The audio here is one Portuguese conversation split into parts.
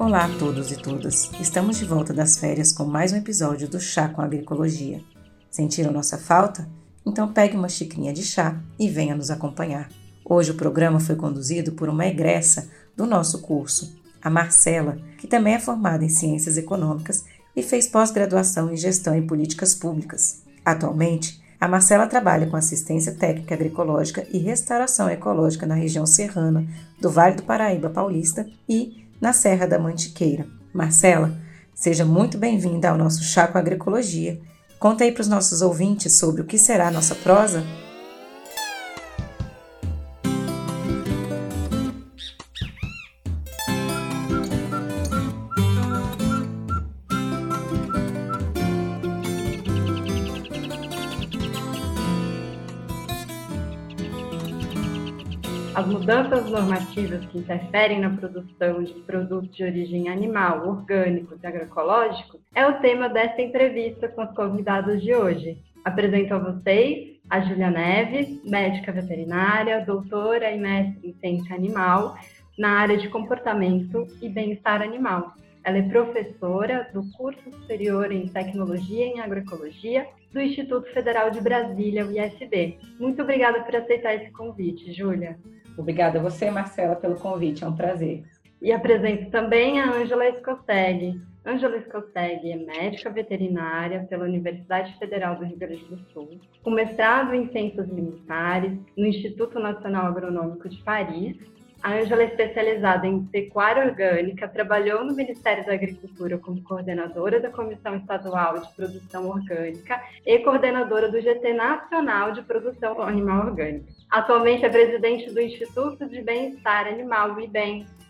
Olá a todos e todas. Estamos de volta das férias com mais um episódio do Chá com Agroecologia. Sentiram nossa falta? Então pegue uma xicrinha de chá e venha nos acompanhar. Hoje o programa foi conduzido por uma egressa do nosso curso, a Marcela, que também é formada em Ciências Econômicas e fez pós-graduação em Gestão e Políticas Públicas. Atualmente, a Marcela trabalha com assistência técnica agroecológica e restauração ecológica na região serrana do Vale do Paraíba Paulista e na Serra da Mantiqueira. Marcela, seja muito bem-vinda ao nosso Chá com Agroecologia. Conta aí para os nossos ouvintes sobre o que será a nossa prosa. As mudanças normativas que interferem na produção de produtos de origem animal, orgânicos e agroecológicos é o tema desta entrevista com os convidados de hoje. Apresento a vocês a Júlia Neves, médica veterinária, doutora e mestre em ciência animal na área de comportamento e bem-estar animal. Ela é professora do curso superior em tecnologia em agroecologia do Instituto Federal de Brasília, o IFB. Muito obrigada por aceitar esse convite, Júlia. Obrigada a você, Marcela, pelo convite, é um prazer. E apresento também a Ângela Scosteg. Ângela Scosteg é médica veterinária pela Universidade Federal do Rio Grande do Sul, com mestrado em Ciências Alimentares no Instituto Nacional Agronômico de Paris a Ângela é especializada em pecuária orgânica, trabalhou no Ministério da Agricultura como coordenadora da Comissão Estadual de Produção Orgânica e coordenadora do GT Nacional de Produção Animal Orgânica. Atualmente é presidente do Instituto de Bem-Estar Animal, o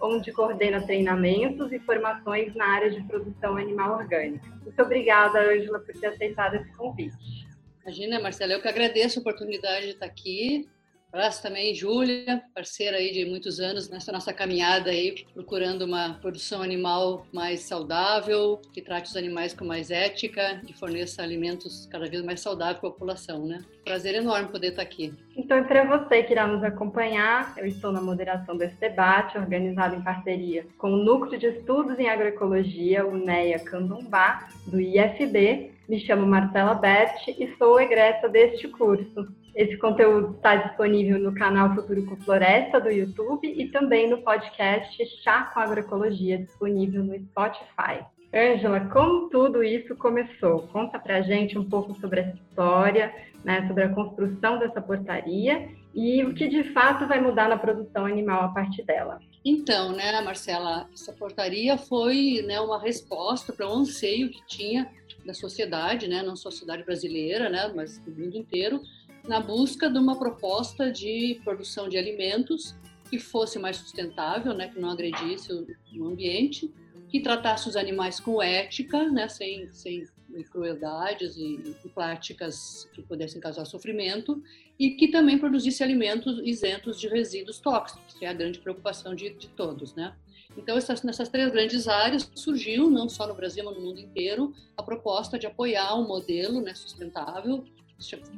onde coordena treinamentos e formações na área de produção animal orgânica. Muito obrigada, Ângela, por ter aceitado esse convite. Imagina, Marcela, eu que agradeço a oportunidade de estar aqui Abraço também, Júlia, parceira aí de muitos anos nessa nossa caminhada aí, procurando uma produção animal mais saudável, que trate os animais com mais ética e forneça alimentos cada vez mais saudáveis para a população, né? Prazer enorme poder estar aqui. Então, é para você que irá nos acompanhar, eu estou na moderação desse debate, organizado em parceria com o Núcleo de Estudos em Agroecologia, o NEA Candumbá, do IFB. Me chamo Marcela Berti e sou egressa deste curso. Esse conteúdo está disponível no canal Futuro com Floresta do YouTube e também no podcast Chá com Agroecologia, disponível no Spotify. Ângela, como tudo isso começou? Conta pra gente um pouco sobre essa história, né, sobre a construção dessa portaria e o que de fato vai mudar na produção animal a partir dela. Então, né, Marcela, essa portaria foi né, uma resposta para um anseio que tinha da sociedade, né, não só a sociedade brasileira, né, mas do mundo inteiro, na busca de uma proposta de produção de alimentos que fosse mais sustentável, né, que não agredisse o, ambiente, que tratasse os animais com ética, né, sem, sem crueldades e, e práticas que pudessem causar sofrimento, e que também produzisse alimentos isentos de resíduos tóxicos, que é a grande preocupação de, de todos, né? Então, essas, nessas três grandes áreas surgiu, não só no Brasil, mas no mundo inteiro, a proposta de apoiar um modelo né, sustentável,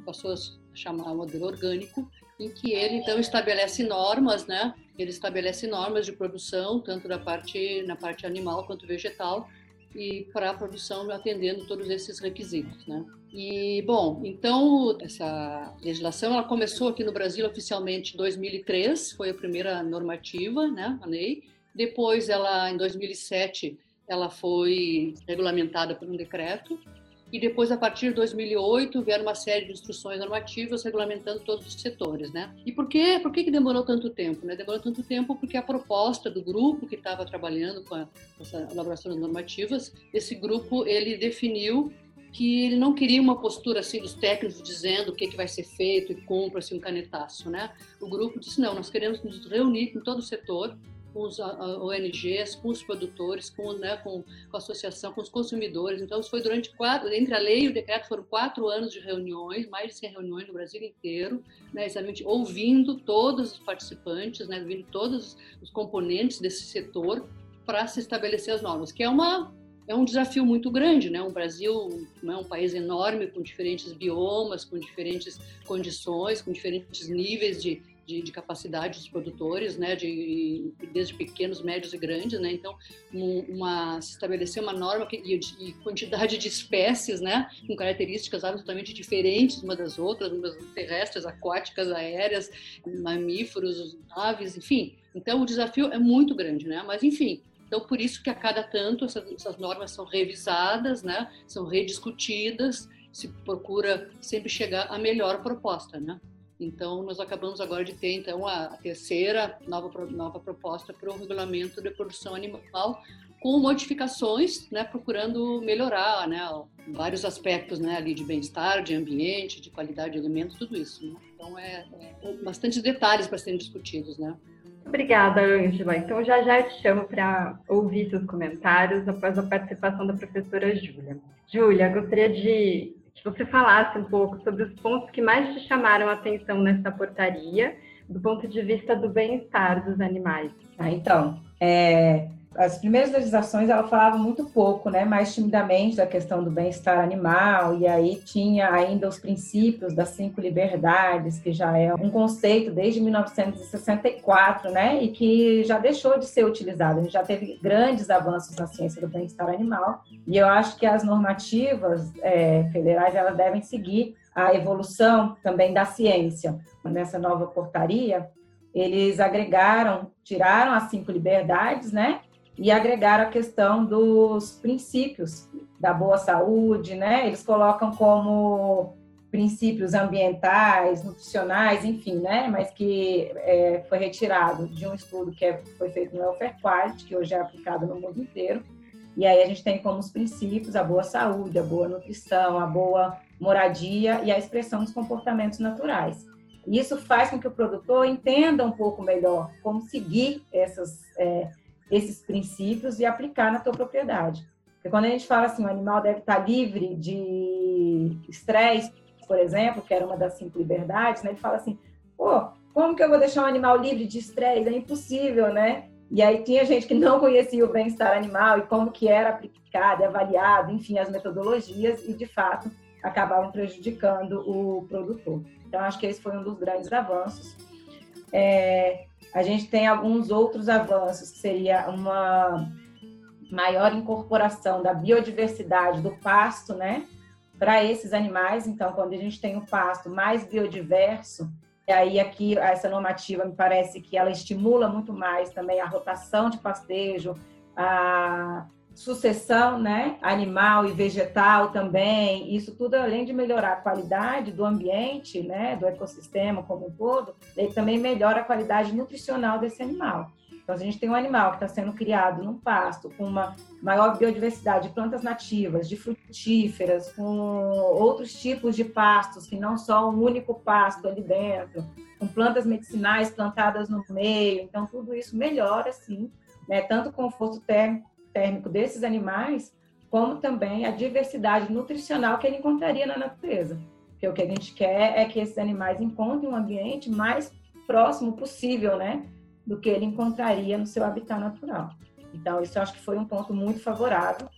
passou a chamar modelo orgânico, em que ele então estabelece normas, né? Ele estabelece normas de produção tanto da parte na parte animal quanto vegetal e para a produção atendendo todos esses requisitos, né? E bom, então essa legislação ela começou aqui no Brasil oficialmente em 2003, foi a primeira normativa, né, a lei. Depois ela em 2007 ela foi regulamentada por um decreto e depois, a partir de 2008, vieram uma série de instruções normativas regulamentando todos os setores, né? E por que, por que, que demorou tanto tempo? Né? Demorou tanto tempo porque a proposta do grupo que estava trabalhando com, a, essa elaboração das normativas, esse grupo, ele definiu que ele não queria uma postura assim dos técnicos dizendo o que, que vai ser feito e cumpra-se um canetaço, né? O grupo disse, não, nós queremos nos reunir com todo o setor com os ONGs, com os produtores, com, né, com, com, a associação, com os consumidores. Então, foi durante quatro, entre a lei e o decreto, foram quatro anos de reuniões, mais de 100 reuniões no Brasil inteiro, né, exatamente ouvindo todos os participantes, né, ouvindo todos os componentes desse setor para se estabelecer as normas, que é uma é um desafio muito grande, né? O Brasil é um país enorme com diferentes biomas, com diferentes condições, com diferentes níveis de, de, de, capacidade dos produtores, né, de, desde pequenos, médios e grandes, né, então uma, se estabelecer uma norma que, e, e, quantidade de espécies, né, com características absolutamente diferentes uma das outras, umas terrestres, aquáticas, aéreas, mamíferos, aves, enfim. Então o desafio é muito grande, né, mas enfim, então, por isso que a cada tanto essas, essas, normas são revisadas, né? são rediscutidas, se procura sempre chegar à melhor proposta. Né? Então, nós acabamos agora de ter então a terceira nova, nova proposta para o regulamento de produção animal, com modificações, né, procurando melhorar, né, vários aspectos, né, ali de bem-estar, de ambiente, de qualidade de alimentos, tudo isso. Né? Então, é, é bastante detalhes para serem discutidos, né? Obrigada, Ângela. Então, já já te chamo para ouvir seus comentários após a participação da professora Júlia. Júlia, gostaria de que você falasse um pouco sobre os pontos que mais te chamaram a atenção nessa portaria, do ponto de vista do bem-estar dos animais. Ah, então, é, as primeiras legislações ela falava muito pouco, né, mais timidamente da questão do bem-estar animal, e aí tinha ainda os princípios das cinco liberdades, que já é um conceito desde 1964, né, e que já deixou de ser utilizado. A gente já teve grandes avanços na ciência do bem-estar animal, e eu acho que as normativas é, federais elas devem seguir a evolução também da ciência. Nessa nova portaria, eles agregaram, tiraram as cinco liberdades, né? E agregar a questão dos princípios da boa saúde, né? Eles colocam como princípios ambientais, nutricionais, enfim, né? Mas que é, foi retirado de um estudo que é, foi feito no Welfare Quality, que hoje é aplicado no mundo inteiro. E aí a gente tem como os princípios a boa saúde, a boa nutrição, a boa moradia e a expressão dos comportamentos naturais. Isso faz com que o produtor entenda um pouco melhor como seguir essas é, esses princípios e aplicar na tua propriedade. Porque quando a gente fala assim, o animal deve estar livre de estresse, por exemplo, que era uma das cinco liberdades, né? Ele fala assim, pô, como que eu vou deixar um animal livre de estresse? É impossível, né? E aí tinha gente que não conhecia o bem-estar animal e como que era aplicado, avaliado, enfim, as metodologias e, de fato, acabavam prejudicando o produtor. Então, acho que esse foi um dos grandes avanços. É, a gente tem alguns outros avanços, que seria uma maior incorporação da biodiversidade do pasto, né, para esses animais. Então, quando a gente tem um pasto mais biodiverso, e aí aqui essa normativa me parece que ela estimula muito mais também a rotação de pastejo, a sucessão né, animal e vegetal também, isso tudo além de melhorar a qualidade do ambiente, né, do ecossistema como um todo, ele também melhora a qualidade nutricional desse animal. Então, se a gente tem um animal que está sendo criado num pasto com uma maior biodiversidade de plantas nativas, de frutíferas, com outros tipos de pastos, que não só um único pasto ali dentro, com plantas medicinais plantadas no meio, então tudo isso melhora, sim, né, tanto o conforto térmico térmico desses animais, como também a diversidade nutricional que ele encontraria na natureza. Porque o que a gente quer é que esses animais encontrem um ambiente mais próximo possível, né, do que ele encontraria no seu habitat natural. Então, isso acho que foi um ponto muito favorável.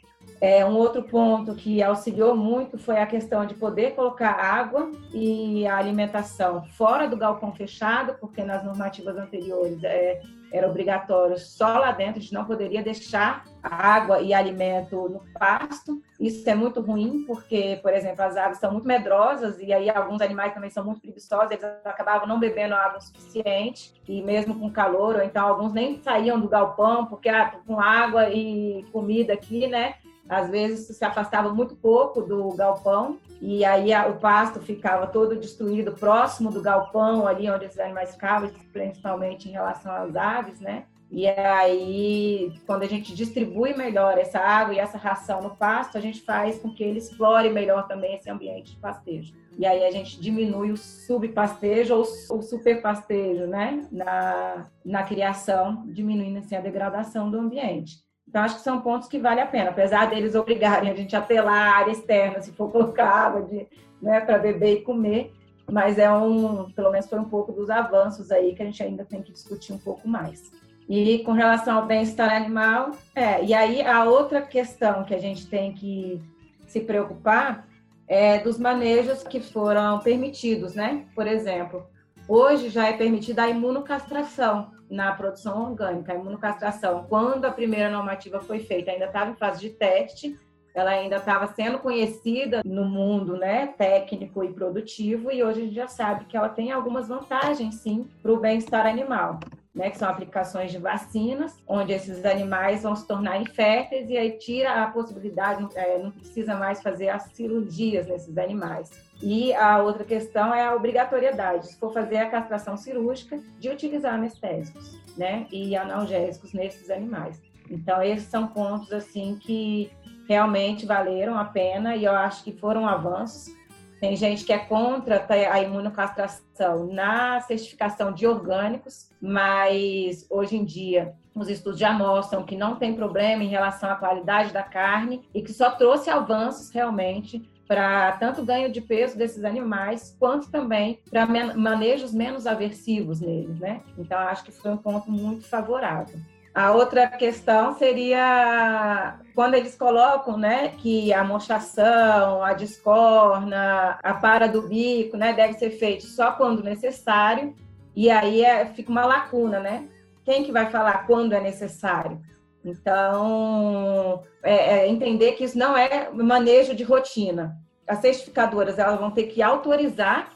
É, um outro ponto que auxiliou muito foi a questão de poder colocar água e a alimentação fora do galpão fechado, porque nas normativas anteriores é, era obrigatório só lá dentro, a gente não poderia deixar água e alimento no pasto. Isso é muito ruim, porque, por exemplo, as aves são muito medrosas e aí alguns animais também são muito preguiçosos, eles acabavam não bebendo água o suficiente, e mesmo com calor, ou então alguns nem saíam do galpão, porque ah, com água e comida aqui, né? Às vezes se afastava muito pouco do galpão e aí o pasto ficava todo destruído próximo do galpão, ali onde esses animais ficavam, principalmente em relação às aves, né? E aí, quando a gente distribui melhor essa água e essa ração no pasto, a gente faz com que ele explore melhor também esse ambiente de pastejo. E aí a gente diminui o subpastejo ou o superpastejo, né? Na, na criação, diminuindo assim a degradação do ambiente. Então, acho que são pontos que vale a pena, apesar deles obrigarem a gente a lá a área externa, se for colocar água né, para beber e comer, mas é um, pelo menos foi um pouco dos avanços aí que a gente ainda tem que discutir um pouco mais. E com relação ao bem-estar animal, é, e aí a outra questão que a gente tem que se preocupar é dos manejos que foram permitidos, né? Por exemplo, Hoje já é permitida a imunocastração na produção orgânica, a imunocastração. Quando a primeira normativa foi feita, ainda estava em fase de teste, ela ainda estava sendo conhecida no mundo né, técnico e produtivo, e hoje a gente já sabe que ela tem algumas vantagens, sim, para o bem-estar animal. Né, que são aplicações de vacinas, onde esses animais vão se tornar inférteis e aí tira a possibilidade, é, não precisa mais fazer as cirurgias nesses animais. E a outra questão é a obrigatoriedade, se for fazer a castração cirúrgica, de utilizar anestésicos né, e analgésicos nesses animais. Então, esses são pontos assim que realmente valeram a pena e eu acho que foram avanços. Tem gente que é contra a imunocastração na certificação de orgânicos, mas hoje em dia os estudos já mostram que não tem problema em relação à qualidade da carne e que só trouxe avanços realmente para tanto ganho de peso desses animais, quanto também para manejos menos aversivos neles, né? Então, acho que foi um ponto muito favorável. A outra questão seria quando eles colocam, né, que a mostração, a discorna, a para do bico, né, deve ser feito só quando necessário. E aí é, fica uma lacuna, né? Quem que vai falar quando é necessário? Então, é, é entender que isso não é manejo de rotina. As certificadoras elas vão ter que autorizar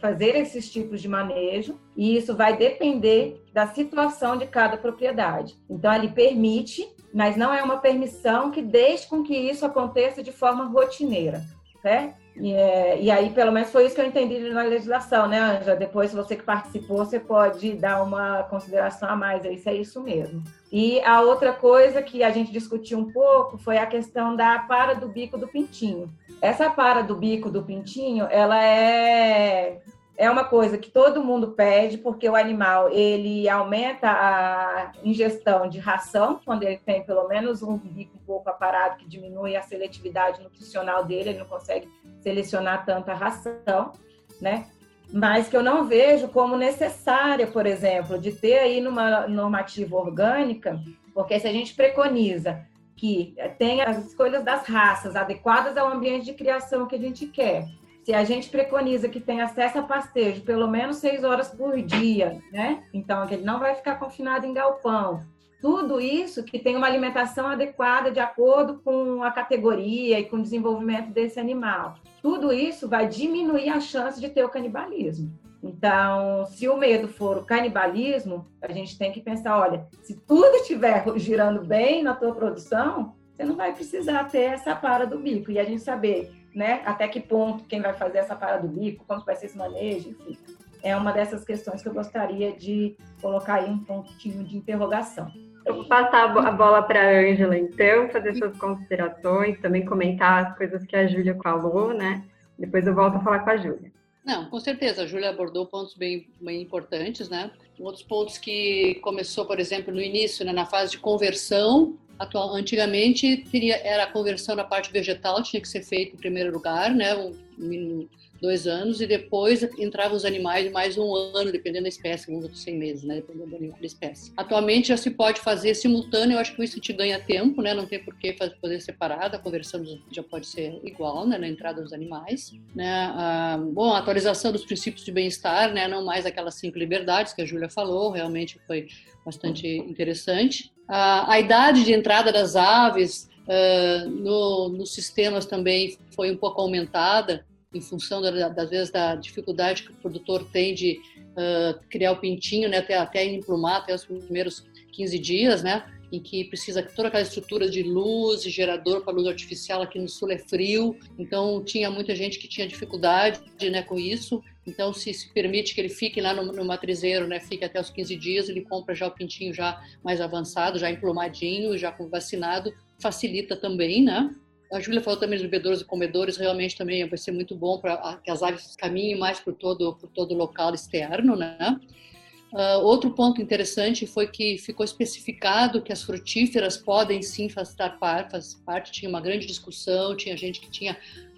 fazer esses tipos de manejo e isso vai depender da situação de cada propriedade. Então, ele permite, mas não é uma permissão que deixe com que isso aconteça de forma rotineira, certo? E, é, e, aí, pelo menos, foi isso que eu entendi na legislação, né, Anja? Depois, você que participou, você pode dar uma consideração a mais, isso é isso mesmo. E a outra coisa que a gente discutiu um pouco foi a questão da para do bico do pintinho. Essa para do bico do pintinho, ela é é uma coisa que todo mundo pede, porque o animal ele aumenta a ingestão de ração, quando ele tem pelo menos um bico um pouco aparado, que diminui a seletividade nutricional dele, ele não consegue selecionar tanta ração, né? Mas que eu não vejo como necessária, por exemplo, de ter aí numa normativa orgânica, porque se a gente preconiza que tenha as escolhas das raças adequadas ao ambiente de criação que a gente quer, se a gente preconiza que tenha acesso a pastejo pelo menos seis horas por dia, né? Então, que ele não vai ficar confinado em galpão. Tudo isso que tem uma alimentação adequada de acordo com a categoria e com o desenvolvimento desse animal. Tudo isso vai diminuir a chance de ter o canibalismo. Então, se o medo for o canibalismo, a gente tem que pensar, olha, se tudo estiver girando bem na tua produção, você não vai precisar ter essa para do bico. E a gente saber né? Até que ponto quem vai fazer essa parada do bico, como vai ser esse manejo, enfim. É uma dessas questões que eu gostaria de colocar aí um pontinho de interrogação. Eu vou passar a bola para a Ângela, então, fazer suas considerações, também comentar as coisas que a Júlia falou, né? Depois eu volto a falar com a Júlia. Não, com certeza, a Júlia abordou pontos bem, bem importantes, né? Outros pontos que começou, por exemplo, no início, né, na fase de conversão, Atual, antigamente teria, era a conversão na parte vegetal, tinha que ser feita em primeiro lugar, né, um, dois anos, e depois entravam os animais mais um ano, dependendo da espécie, uns outros 100 meses, né, dependendo da espécie. Atualmente já se pode fazer simultâneo, eu acho que isso te ganha tempo, né, não tem por que fazer separado, a conversão já pode ser igual, né, na entrada dos animais. Né, ah, bom, a atualização dos princípios de bem-estar, né, não mais aquelas cinco liberdades que a Júlia falou, realmente foi bastante interessante. A, a idade de entrada das aves uh, no, nos sistemas também foi um pouco aumentada, em função, da, das vezes, da dificuldade que o produtor tem de uh, criar o pintinho, né, até, até emplumar, até os primeiros 15 dias, né? em que precisa toda aquela estrutura de luz e gerador para luz artificial aqui no sul é frio, então tinha muita gente que tinha dificuldade né, com isso. Então, se se permite que ele fique lá no, no matrizeiro, né, fique até os 15 dias, ele compra já o pintinho já mais avançado, já emplumadinho, já com vacinado, facilita também, né? A Júlia falou também dos bebedouros e comedores, realmente também vai ser muito bom para que as aves caminhem mais por todo, por todo local externo, né? Uh, outro ponto interessante foi que ficou especificado que as frutíferas podem sim fazer parte, tinha uma grande discussão, tinha gente que tinha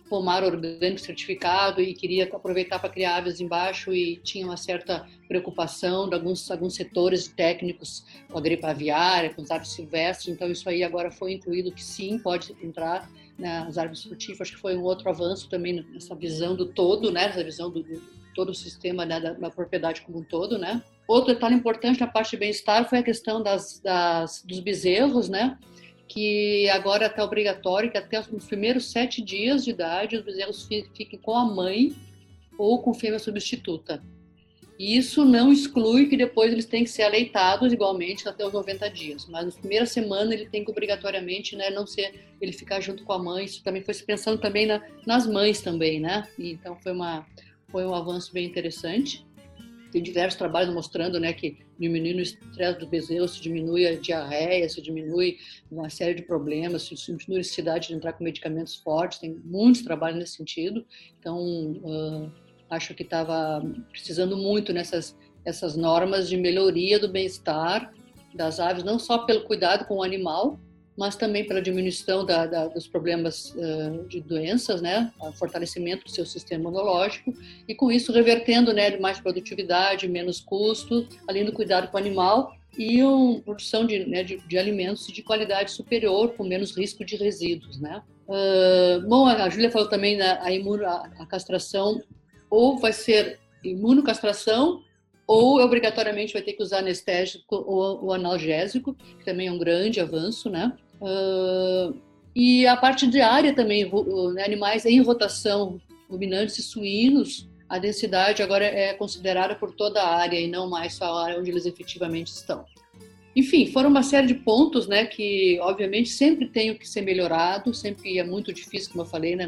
pomar orgânico certificado e queria aproveitar para criar aves embaixo e tinha uma certa preocupação de alguns, alguns setores técnicos com a gripe aviária, com as aves silvestres, então isso aí agora foi incluído que sim, pode entrar né, árvores frutíferas, acho que foi um outro avanço também nessa visão do todo, né, essa visão do, do todo o sistema né, da, da, propriedade como um todo, né? Outro detalhe importante na parte de bem-estar foi a questão das, das, dos bezerros, né? Que agora está obrigatório que até os primeiros sete dias de idade os bezerros fiquem com a mãe ou com fêmea substituta. E isso não exclui que depois eles têm que ser aleitados igualmente até os 90 dias. Mas na primeira semana ele tem que obrigatoriamente, né, não ser ele ficar junto com a mãe. Isso também foi pensando também na, nas mães também, né? E, então foi uma foi um avanço bem interessante. Tem diversos trabalhos mostrando, né, que diminuindo o estresse do bezerro, se diminui a diarreia, se diminui uma série de problemas, se diminui a necessidade de entrar com medicamentos fortes. Tem muitos trabalhos nesse sentido. Então uh, acho que estava precisando muito nessas essas normas de melhoria do bem-estar das aves, não só pelo cuidado com o animal, mas também pela diminuição da, da, dos problemas uh, de doenças, né, fortalecimento do seu sistema imunológico e com isso revertendo, né, mais produtividade, menos custo, além do cuidado com o animal e uma produção de, né, de, de, alimentos de qualidade superior, com menos risco de resíduos, né. Uh, bom, a Júlia falou também na a, imuno, a, a castração ou vai ser imunocastração ou obrigatoriamente vai ter que usar anestésico ou analgésico, que também é um grande avanço, né? Uh, e a parte diária também, né, animais em rotação, ruminantes e suínos, a densidade agora é considerada por toda a área e não mais só a área onde eles efetivamente estão. Enfim, foram uma série de pontos, né, que obviamente sempre tem que ser melhorado, sempre é muito difícil, como eu falei, né,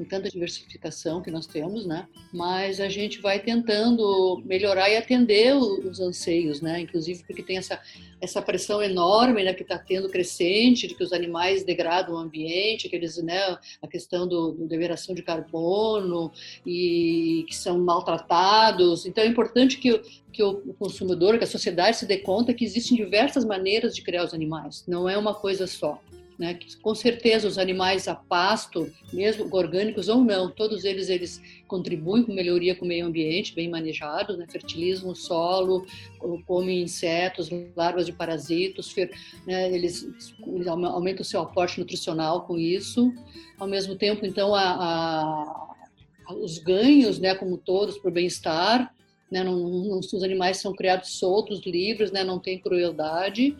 com tanta diversificação que nós temos, né? Mas a gente vai tentando melhorar e atender os anseios, né? Inclusive porque tem essa essa pressão enorme, né, que está tendo crescente, de que os animais degradam o ambiente, que eles, né, a questão do, do liberação de carbono e que são maltratados. Então é importante que que o consumidor, que a sociedade se dê conta que existem diversas maneiras de criar os animais, não é uma coisa só. Né? Com certeza os animais a pasto, mesmo orgânicos ou não, todos eles eles contribuem com melhoria com o meio ambiente, bem manejados, né? fertilizam o solo, comem insetos, larvas de parasitos, né? eles, eles, aumentam o seu aporte nutricional com isso. Ao mesmo tempo, então, a, a, os ganhos, né, como todos, para o bem-estar, né? Não, não, os animais são criados soltos, livres, né? não tem crueldade.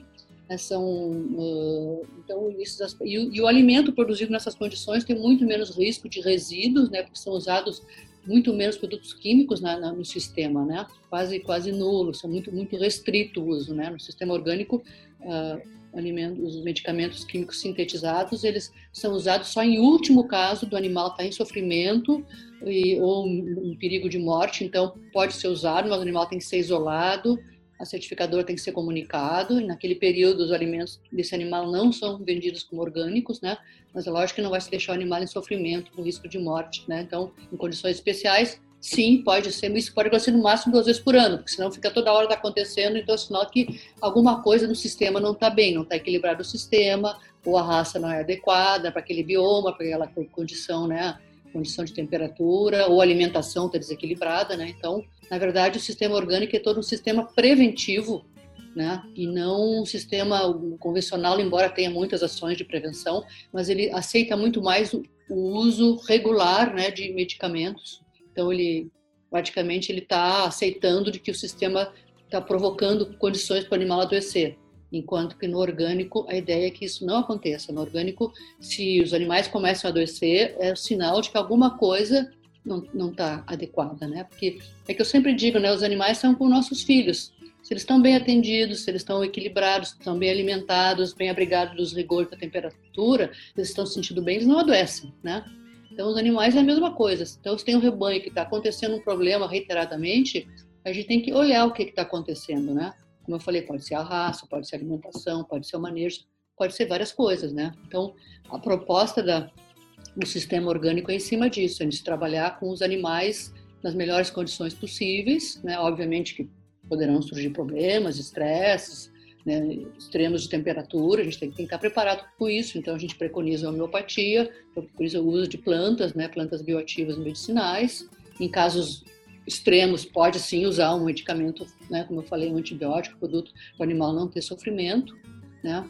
Né, são uh, então isso, e, e, o alimento produzido nessas condições tem muito menos risco de resíduos, né, porque são usados muito menos produtos químicos na, na, no sistema, né, quase quase nulo, são muito muito restrito o uso, né, no sistema orgânico. Uh, alimentos, os medicamentos químicos sintetizados, eles são usados só em último caso do animal estar tá em sofrimento e, ou um, um perigo de morte, então pode ser usado, mas o animal tem que ser isolado, a certificadora tem que ser comunicado. E naquele período, os alimentos desse animal não são vendidos como orgânicos, né? Mas é lógico que não vai se deixar o animal em sofrimento, com risco de morte, né? Então, em condições especiais, sim, pode ser, isso pode acontecer no máximo duas vezes por ano, porque senão fica toda hora tá acontecendo, então é sinal que alguma coisa no sistema não está bem, não está equilibrado o sistema, ou a raça não é adequada para aquele bioma, para aquela condição, né? Condição de temperatura, ou alimentação está desequilibrada, né? Então, na verdade, o sistema orgânico é todo um sistema preventivo, né? E não um sistema convencional, embora tenha muitas ações de prevenção, mas ele aceita muito mais o, uso regular, né, de medicamentos. Então, ele praticamente ele está aceitando de que o sistema está provocando condições para o animal adoecer. Enquanto que no orgânico a ideia é que isso não aconteça. No orgânico, se os animais começam a adoecer, é sinal de que alguma coisa não está adequada, né? Porque é que eu sempre digo, né? Os animais são como nossos filhos. Se eles estão bem atendidos, se eles estão equilibrados, estão bem alimentados, bem abrigados dos rigores da temperatura, eles estão se sentindo bem, eles não adoecem, né? Então, os animais é a mesma coisa. Então, se tem um rebanho que está acontecendo um problema reiteradamente, a gente tem que olhar o que está acontecendo, né? Como eu falei, pode ser a raça, pode ser a alimentação, pode ser o manejo, pode ser várias coisas, né? Então, a proposta da, o sistema orgânico é em cima disso, é de trabalhar com os animais nas melhores condições possíveis, né? Obviamente que poderão surgir problemas, estresses, né? extremos de temperatura, a gente tem que estar preparado com isso, então a gente preconiza a homeopatia, preconiza o uso de plantas, né? Plantas bioativas medicinais, em casos extremos pode sim usar um medicamento, né? Como eu falei, um antibiótico, produto para o animal não ter sofrimento, né?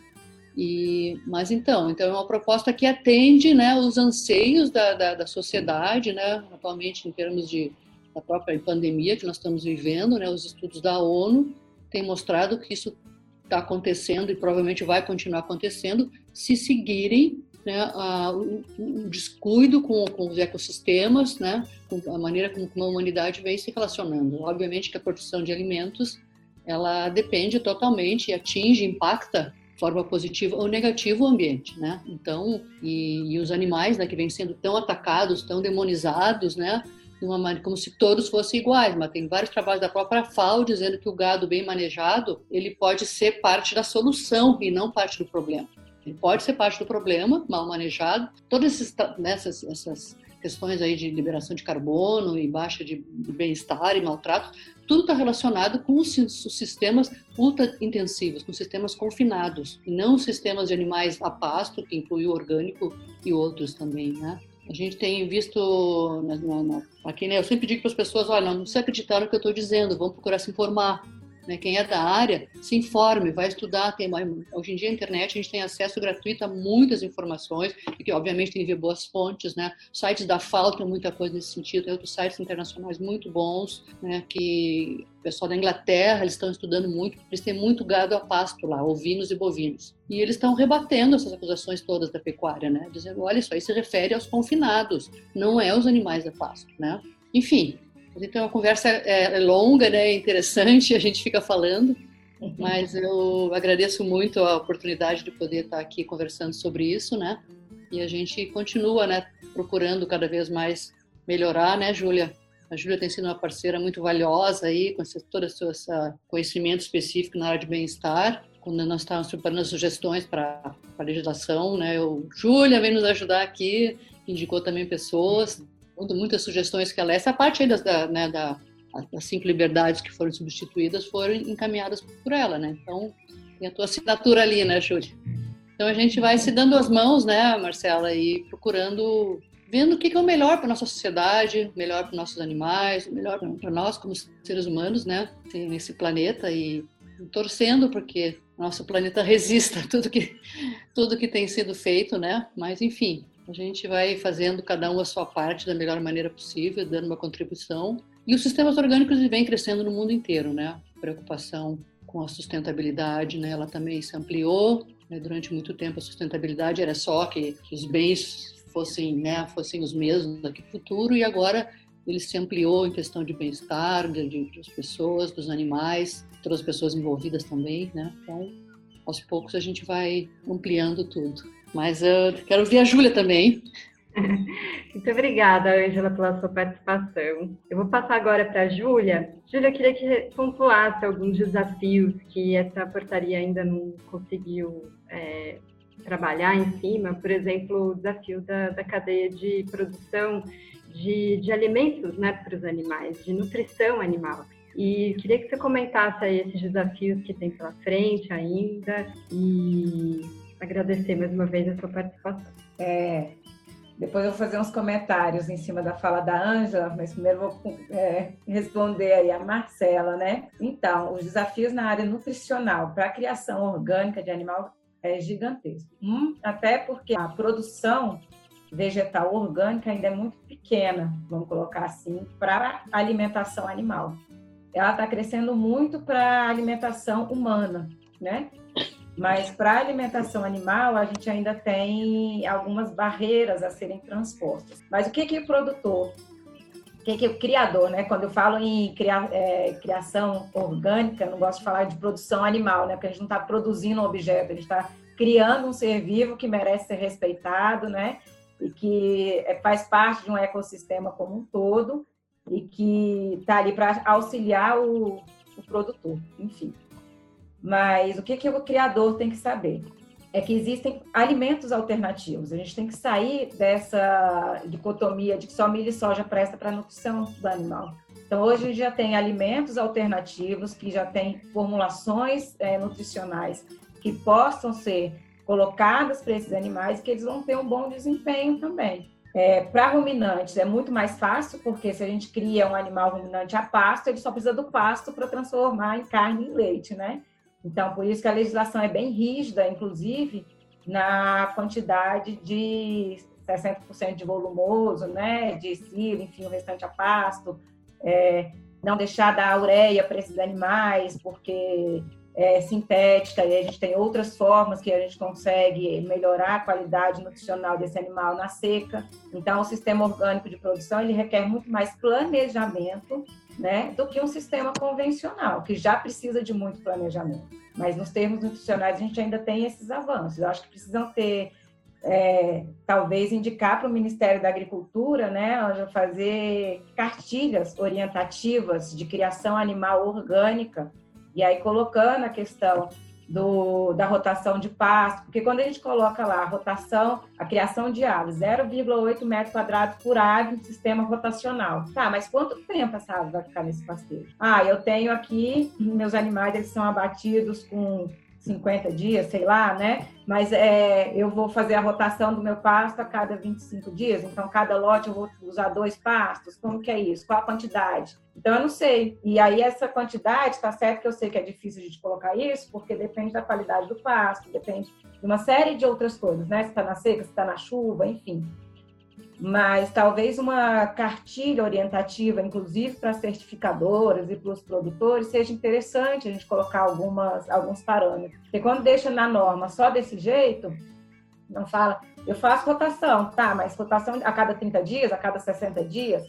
E, mas então, então é uma proposta que atende né, os anseios da, da, da sociedade, né, atualmente em termos de, da própria pandemia que nós estamos vivendo, né? Os estudos da ONU têm mostrado que isso está acontecendo e provavelmente vai continuar acontecendo se seguirem né, a, o, o, descuido com, com, os ecossistemas, né, com a maneira como, a humanidade vem se relacionando. Obviamente que a produção de alimentos ela depende totalmente e atinge, impacta forma positiva ou negativa o ambiente, né? Então, e, e os animais, né, que vêm sendo tão atacados, tão demonizados, né, uma maneira como se todos fossem iguais, mas tem vários trabalhos da própria FAO dizendo que o gado bem manejado, ele pode ser parte da solução e não parte do problema. Ele pode ser parte do problema, mal manejado. Todas essas, nessas, essas questões aí de liberação de carbono e baixa de bem-estar e maltrato, tudo está relacionado com os, sistemas ultra intensivos, com sistemas confinados, e não sistemas de animais a pasto, que inclui o orgânico e outros também, né? A gente tem visto, na, na, na, aqui, né, eu sempre digo para as pessoas, olha, não, se acreditar no que eu estou dizendo, vamos procurar se informar. Né? Quem é da área, se informe, vai estudar. Tem, hoje em dia, a internet, a gente tem acesso gratuito a muitas informações, e que, obviamente, tem que ver boas fontes. Né? Sites da FAO tem muita coisa nesse sentido, tem outros sites internacionais muito bons, né? que o pessoal da Inglaterra, eles estão estudando muito, eles têm muito gado a pasto lá, ovinos e bovinos. E eles estão rebatendo essas acusações todas da pecuária, né? Dizendo, olha, isso aí se refere aos confinados, não é aos animais a pasto, né? Enfim, então, a conversa é, é longa, né? É interessante, a gente fica falando, mas eu agradeço muito a oportunidade de poder estar aqui conversando sobre isso, né? E a gente continua, né? Procurando cada vez mais melhorar, né, Júlia? A Júlia tem sido uma parceira muito valiosa aí, com todo esse conhecimento específico na área de bem-estar. Quando nós estávamos preparando sugestões para a legislação, né? O Júlia vem nos ajudar aqui, indicou também pessoas muitas sugestões que ela essa parte aí das, da, né, da, das cinco liberdades que foram substituídas foram encaminhadas por ela, né? Então tem a tua assinatura ali, né, Júlia? Então a gente vai se dando as mãos, né, Marcela, e procurando, vendo o que é o melhor para nossa sociedade, melhor para nossos animais, melhor para nós como seres humanos, né, nesse planeta e torcendo porque nosso planeta resista a tudo que tudo que tem sido feito, né? Mas enfim, a gente vai fazendo cada um a sua parte da melhor maneira possível, dando uma contribuição. E os sistemas orgânicos vêm crescendo no mundo inteiro, né? Preocupação com a sustentabilidade, né? Ela também se ampliou. Né? Durante muito tempo a sustentabilidade era só que os bens fossem, né, fossem os mesmos daqui no futuro e agora ele se ampliou em questão de bem-estar de, de, das pessoas, dos animais, todas as pessoas envolvidas também, né? Então, aos poucos a gente vai ampliando tudo. Mas eu quero ouvir a Júlia também. Muito obrigada, Ângela, pela sua participação. Eu vou passar agora para a Júlia. Júlia, eu queria que pontuasse alguns desafios que essa portaria ainda não conseguiu é, trabalhar em cima. Por exemplo, o desafio da, da cadeia de produção de, de alimentos né, para os animais, de nutrição animal. E queria que você comentasse aí esses desafios que tem pela frente ainda e agradecer mais uma vez a sua participação. É, depois eu vou fazer uns comentários em cima da fala da Ângela, mas primeiro vou é, responder aí a Marcela, né? Então, os desafios na área nutricional para a criação orgânica de animal é gigantesco. Hum, até porque a produção vegetal orgânica ainda é muito pequena, vamos colocar assim, para alimentação animal. Ela está crescendo muito para alimentação humana, né? Mas para a alimentação animal, a gente ainda tem algumas barreiras a serem transpostas. Mas o que, que o produtor, o que, que o criador, né? Quando eu falo em cria, é, criação orgânica, eu não gosto de falar de produção animal, né? Porque a gente não está produzindo um objeto, a gente está criando um ser vivo que merece ser respeitado, né? E que é, faz parte de um ecossistema como um todo e que está ali para auxiliar o, o produtor, enfim. Mas o que, que o criador tem que saber? É que existem alimentos alternativos. A gente tem que sair dessa dicotomia de que só milho e soja presta para a nutrição do animal. Então, hoje a gente já tem alimentos alternativos que já têm formulações é, nutricionais que possam ser colocadas para esses animais que eles vão ter um bom desempenho também. É, para ruminantes é muito mais fácil, porque se a gente cria um animal ruminante a pasto, ele só precisa do pasto para transformar em carne e leite, né? Então, por isso que a legislação é bem rígida, inclusive na quantidade de 60% de volumoso, né, de silo, enfim, o restante a pasto, é, não deixar dar ureia para esses animais, porque é sintética e a gente tem outras formas que a gente consegue melhorar a qualidade nutricional desse animal na seca. Então, o sistema orgânico de produção ele requer muito mais planejamento, né, do que um sistema convencional, que já precisa de muito planejamento. Mas nos termos nutricionais a gente ainda tem esses avanços. Eu acho que precisam ter é, talvez indicar para o Ministério da Agricultura, né, fazer cartilhas orientativas de criação animal orgânica, e aí colocando a questão do, da rotação de pasto, porque quando a gente coloca lá a rotação, a criação de aves, 0,8 metros quadrados por ave no sistema rotacional. Tá, mas quanto tempo essa ave vai ficar nesse pastejo? Ah, eu tenho aqui, meus animais eles são abatidos com 50 dias, sei lá, né? Mas é, eu vou fazer a rotação do meu pasto a cada 25 dias, então cada lote eu vou usar dois pastos, como que é isso? Qual a quantidade? Então eu não sei. E aí essa quantidade, tá certo que eu sei que é difícil de colocar isso, porque depende da qualidade do pasto, depende de uma série de outras coisas, né? Se está na seca, se está na chuva, enfim mas talvez uma cartilha orientativa, inclusive para certificadoras e para os produtores, seja interessante a gente colocar algumas, alguns parâmetros. Porque quando deixa na norma só desse jeito, não fala, eu faço rotação, tá, mas rotação a cada 30 dias, a cada 60 dias,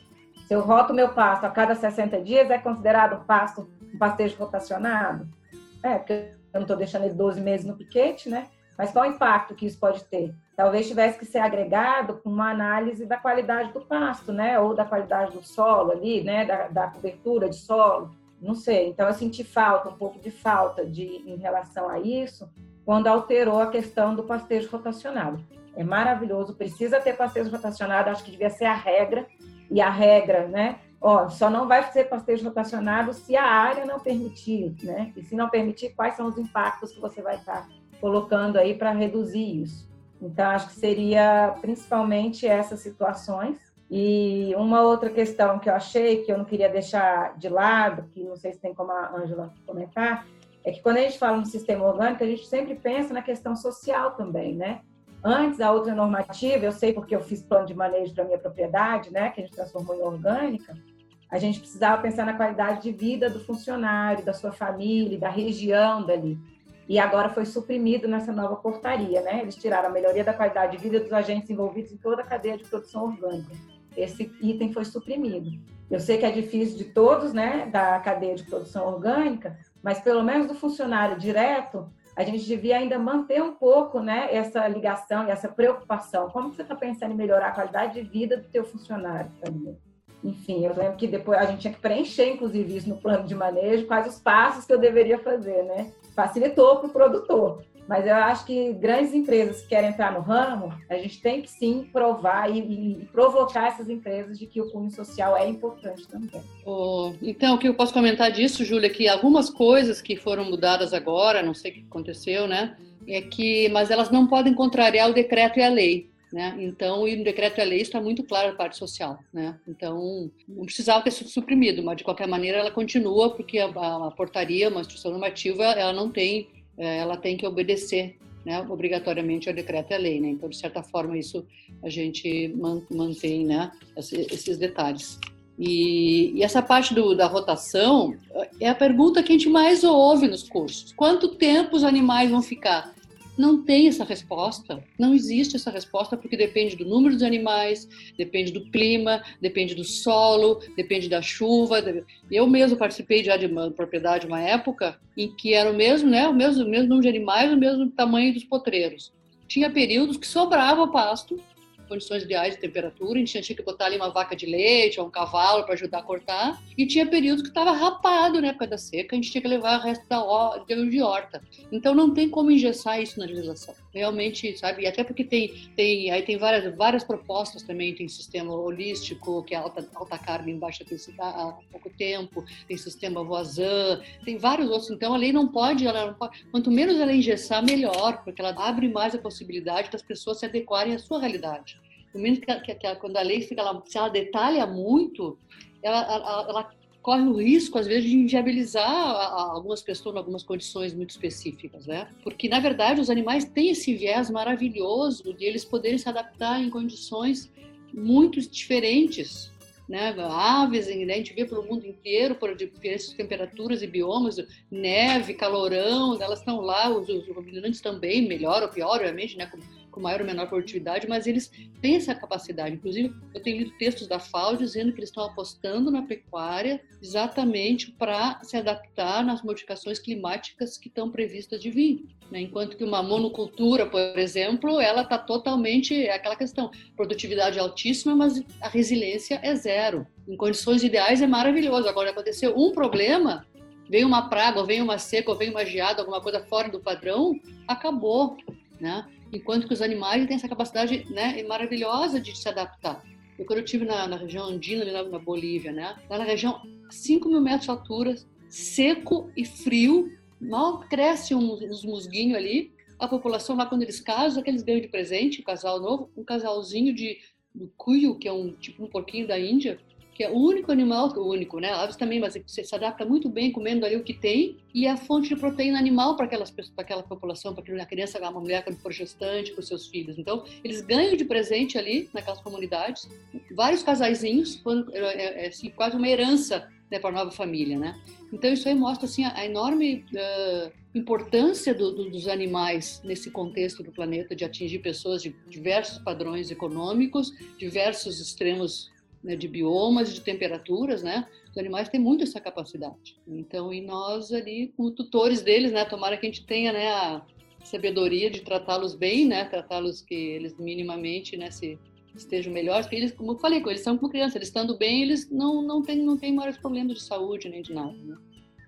se eu roto meu pasto a cada 60 dias, é considerado pasto, um pastejo rotacionado? É, porque eu não estou deixando ele 12 meses no piquete, né? Mas qual o impacto que isso pode ter? Talvez tivesse que ser agregado com uma análise da qualidade do pasto, né? Ou da qualidade do solo ali, né? Da, da cobertura de solo. Não sei. Então eu senti falta, um pouco de falta de em relação a isso, quando alterou a questão do pastejo rotacionado. É maravilhoso, precisa ter pastejo rotacionado, acho que devia ser a regra, e a regra, né? Ó, só não vai ser pastejo rotacionado se a área não permitir, né? E se não permitir, quais são os impactos que você vai estar colocando aí para reduzir isso. Então, acho que seria principalmente essas situações. E uma outra questão que eu achei que eu não queria deixar de lado, que não sei se tem como a Ângela comentar, é que quando a gente fala no sistema orgânico, a gente sempre pensa na questão social também, né? Antes, a outra normativa, eu sei porque eu fiz plano de manejo para minha propriedade, né, que a gente transformou em orgânica, a gente precisava pensar na qualidade de vida do funcionário, da sua família, da região dali e agora foi suprimido nessa nova portaria, né? Eles tiraram a melhoria da qualidade de vida dos agentes envolvidos em toda a cadeia de produção orgânica. Esse item foi suprimido. Eu sei que é difícil de todos, né, da cadeia de produção orgânica, mas pelo menos do funcionário direto, a gente devia ainda manter um pouco, né, essa ligação e essa preocupação. Como você está pensando em melhorar a qualidade de vida do teu funcionário também? Enfim, eu lembro que depois a gente tinha que preencher, inclusive, isso no plano de manejo, quais os passos que eu deveria fazer, né? Facilitou para o produtor. Mas eu acho que grandes empresas que querem entrar no ramo, a gente tem que sim provar e, e provocar essas empresas de que o cunho social é importante também. Oh, então, o que eu posso comentar disso, Júlia, é que algumas coisas que foram mudadas agora, não sei o que aconteceu, né? É que, mas elas não podem contrariar o decreto e a lei. Né? Então, e no decreto e a lei está muito claro a parte social, né? Então, não precisava ter sido suprimido, mas de qualquer maneira ela continua porque a, a portaria, uma instrução normativa, ela não tem, é, ela tem que obedecer, né? Obrigatoriamente ao decreto e lei, né? Então, de certa forma, isso a gente mantém, né? Esses detalhes. E, e, essa parte do, da rotação é a pergunta que a gente mais ouve nos cursos. Quanto tempo os animais vão ficar? Não tem essa resposta, não existe essa resposta porque depende do número dos animais, depende do clima, depende do solo, depende da chuva. Eu mesmo participei já de uma propriedade uma época em que era o mesmo, né, o mesmo, o mesmo número de animais, o mesmo tamanho dos potreiros. Tinha períodos que sobrava pasto condições ideais de temperatura, a gente tinha que botar ali uma vaca de leite ou um cavalo para ajudar a cortar, e tinha períodos que estava rapado na época da seca, a gente tinha que levar o resto da de horta. Então não tem como engessar isso na legislação. Realmente, sabe? E até porque tem, tem, aí tem várias, várias propostas também, tem sistema holístico, que é alta, alta carne em baixa densidade há pouco tempo, tem sistema voisin, tem vários outros. Então a lei não pode, ela não pode, quanto menos ela engessar, melhor, porque ela abre mais a possibilidade das pessoas se adequarem à sua realidade. No menos que, que, que, quando a lei fica lá, se ela detalha muito, ela, ela, ela corre o risco, às vezes, de inviabilizar algumas pessoas em algumas condições muito específicas, né? Porque, na verdade, os animais têm esse viés maravilhoso de eles poderem se adaptar em condições muito diferentes né? Aves, né? a gente vê pelo mundo inteiro, por diferentes temperaturas e biomas, neve, calorão, elas estão lá, os, ruminantes também, melhor ou pior, obviamente, né? Com maior ou menor produtividade, mas eles têm essa capacidade. Inclusive, eu tenho lido textos da FAO dizendo que eles estão apostando na pecuária exatamente para se adaptar nas modificações climáticas que estão previstas de vir. Né? Enquanto que uma monocultura, por exemplo, ela está totalmente é aquela questão, produtividade altíssima, mas a resiliência é zero. Em condições ideais é maravilhoso. Agora aconteceu um problema, vem uma praga, ou vem uma seca, ou vem uma geada, alguma coisa fora do padrão, acabou, né? Enquanto que os animais têm essa capacidade, né, maravilhosa de se adaptar. Eu quando eu estive na, na, região andina, ali na, na, Bolívia, né, lá na região 5 mil metros de altura, seco e frio, mal cresce uns, uns musguinhos ali, a população lá quando eles casam, aqueles ganham de presente, um casal novo, um casalzinho de do cuyo, que é um tipo um porquinho da Índia, que é o único animal, o único, né? Aves também, mas você se adapta muito bem comendo ali o que tem e é a fonte de proteína animal para aquelas para aquela população, para aquela criança, uma mulher quando for gestante, para os seus filhos. Então, eles ganham de presente ali naquelas comunidades, vários casaizinhos, é, é, é assim, quase uma herança né, para a nova família, né? Então isso aí mostra assim a, enorme uh, importância do, do, dos animais nesse contexto do planeta de atingir pessoas de diversos padrões econômicos, diversos extremos né, de biomas, de temperaturas, né? Os animais têm muito essa capacidade. Então, e nós ali, como tutores deles, né? Tomara que a gente tenha, né, a sabedoria de tratá-los bem, né? Tratá-los que eles minimamente, né, se estejam melhores, porque eles, como eu falei, eles são como crianças, eles estando bem, eles não não têm não têm maiores problemas de saúde nem de nada, né?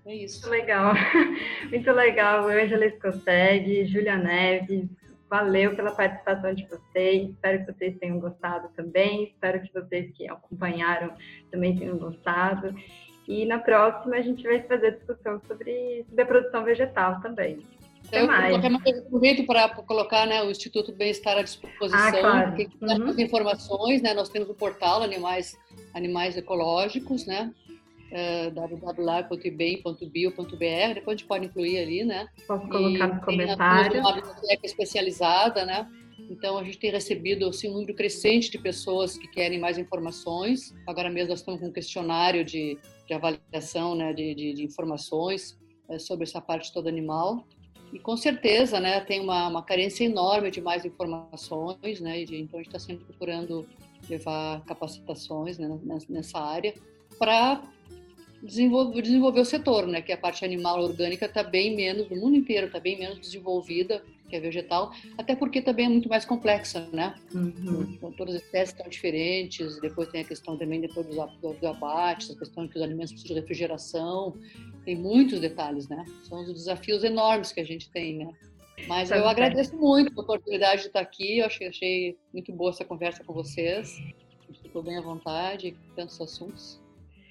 É isso. Muito legal, muito legal. Ângela Escoteg, Júlia Neves, Valeu pela participação de vocês. Espero que vocês tenham gostado também. Espero que vocês que acompanharam também tenham gostado. E na próxima a gente vai fazer discussão sobre, sobre a produção vegetal também. Até eu mais. aproveito para colocar né, o Instituto Bem-Estar à disposição, ah, claro. que uhum. informações, né, nós temos o portal Animais, Animais Ecológicos, né, uh, www.ibem.bio.br, depois a gente pode incluir ali, né? Posso colocar no comentário. uma biblioteca especializada, né? Então, a gente tem recebido assim, um número crescente de pessoas que querem mais informações. Agora mesmo nós estamos com um questionário de, de avaliação né, de, de, de informações é, sobre essa parte toda animal. E com certeza né, tem uma, uma carência enorme de mais informações, né, de, então a gente está sempre procurando levar capacitações né, nessa área para desenvolver, desenvolver o setor, né? Que a parte animal orgânica está bem menos, no mundo inteiro está bem menos desenvolvida que a vegetal, até porque também é muito mais complexa, né? Uhum. Então, todas as espécies estão diferentes, depois tem a questão também depois dos, dos abates, a questão que os alimentos precisam de refrigeração, tem muitos detalhes, né? São os desafios enormes que a gente tem, né? Mas eu agradeço muito a oportunidade de estar aqui, eu achei, achei muito boa essa conversa com vocês, ficou bem à vontade, tantos assuntos.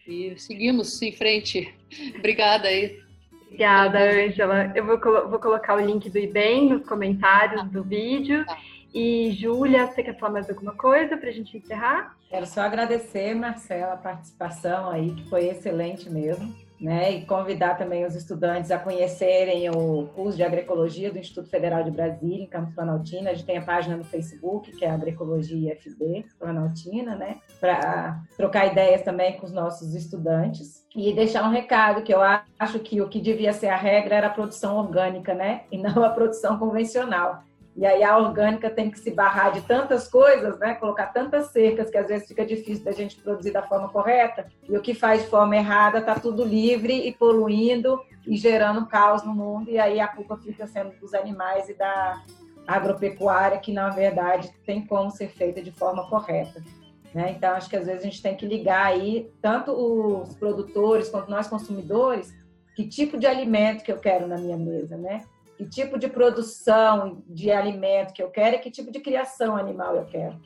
E seguimos em frente. Obrigada aí. Obrigada, Ângela. Eu vou, vou, colocar o link do IBEM nos comentários do vídeo. Tá. E, Júlia, você quer falar mais alguma coisa para a gente encerrar? Quero só agradecer, Marcela, a participação aí, que foi excelente mesmo né, e convidar também os estudantes a conhecerem o curso de agroecologia do Instituto Federal de Brasília, em Campos Planaltina. A gente tem a página no Facebook, que é Agroecologia FB Planaltina, né, para trocar ideias também com os nossos estudantes. E deixar um recado que eu acho que o que devia ser a regra era a produção orgânica, né, e não a produção convencional. E aí a orgânica tem que se barrar de tantas coisas, né? Colocar tantas cercas que às vezes fica difícil da gente produzir da forma correta. E o que faz de forma errada está tudo livre e poluindo e gerando caos no mundo. E aí a culpa fica sendo dos animais e da agropecuária, que na verdade tem como ser feita de forma correta. Né? Então acho que às vezes a gente tem que ligar aí tanto os produtores quanto nós consumidores que tipo de alimento que eu quero na minha mesa, né? Que tipo de produção de alimento que eu quero e que tipo de criação animal eu quero.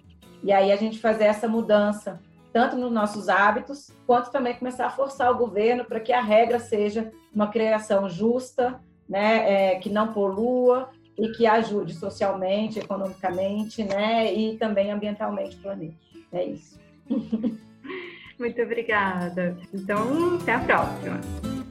E aí a gente fazer essa mudança, tanto nos nossos hábitos, quanto também começar a forçar o governo para que a regra seja uma criação justa, né, é, que não polua e que ajude socialmente, economicamente, né, e também ambientalmente o planeta. É isso. Muito obrigada. Então, até a próxima.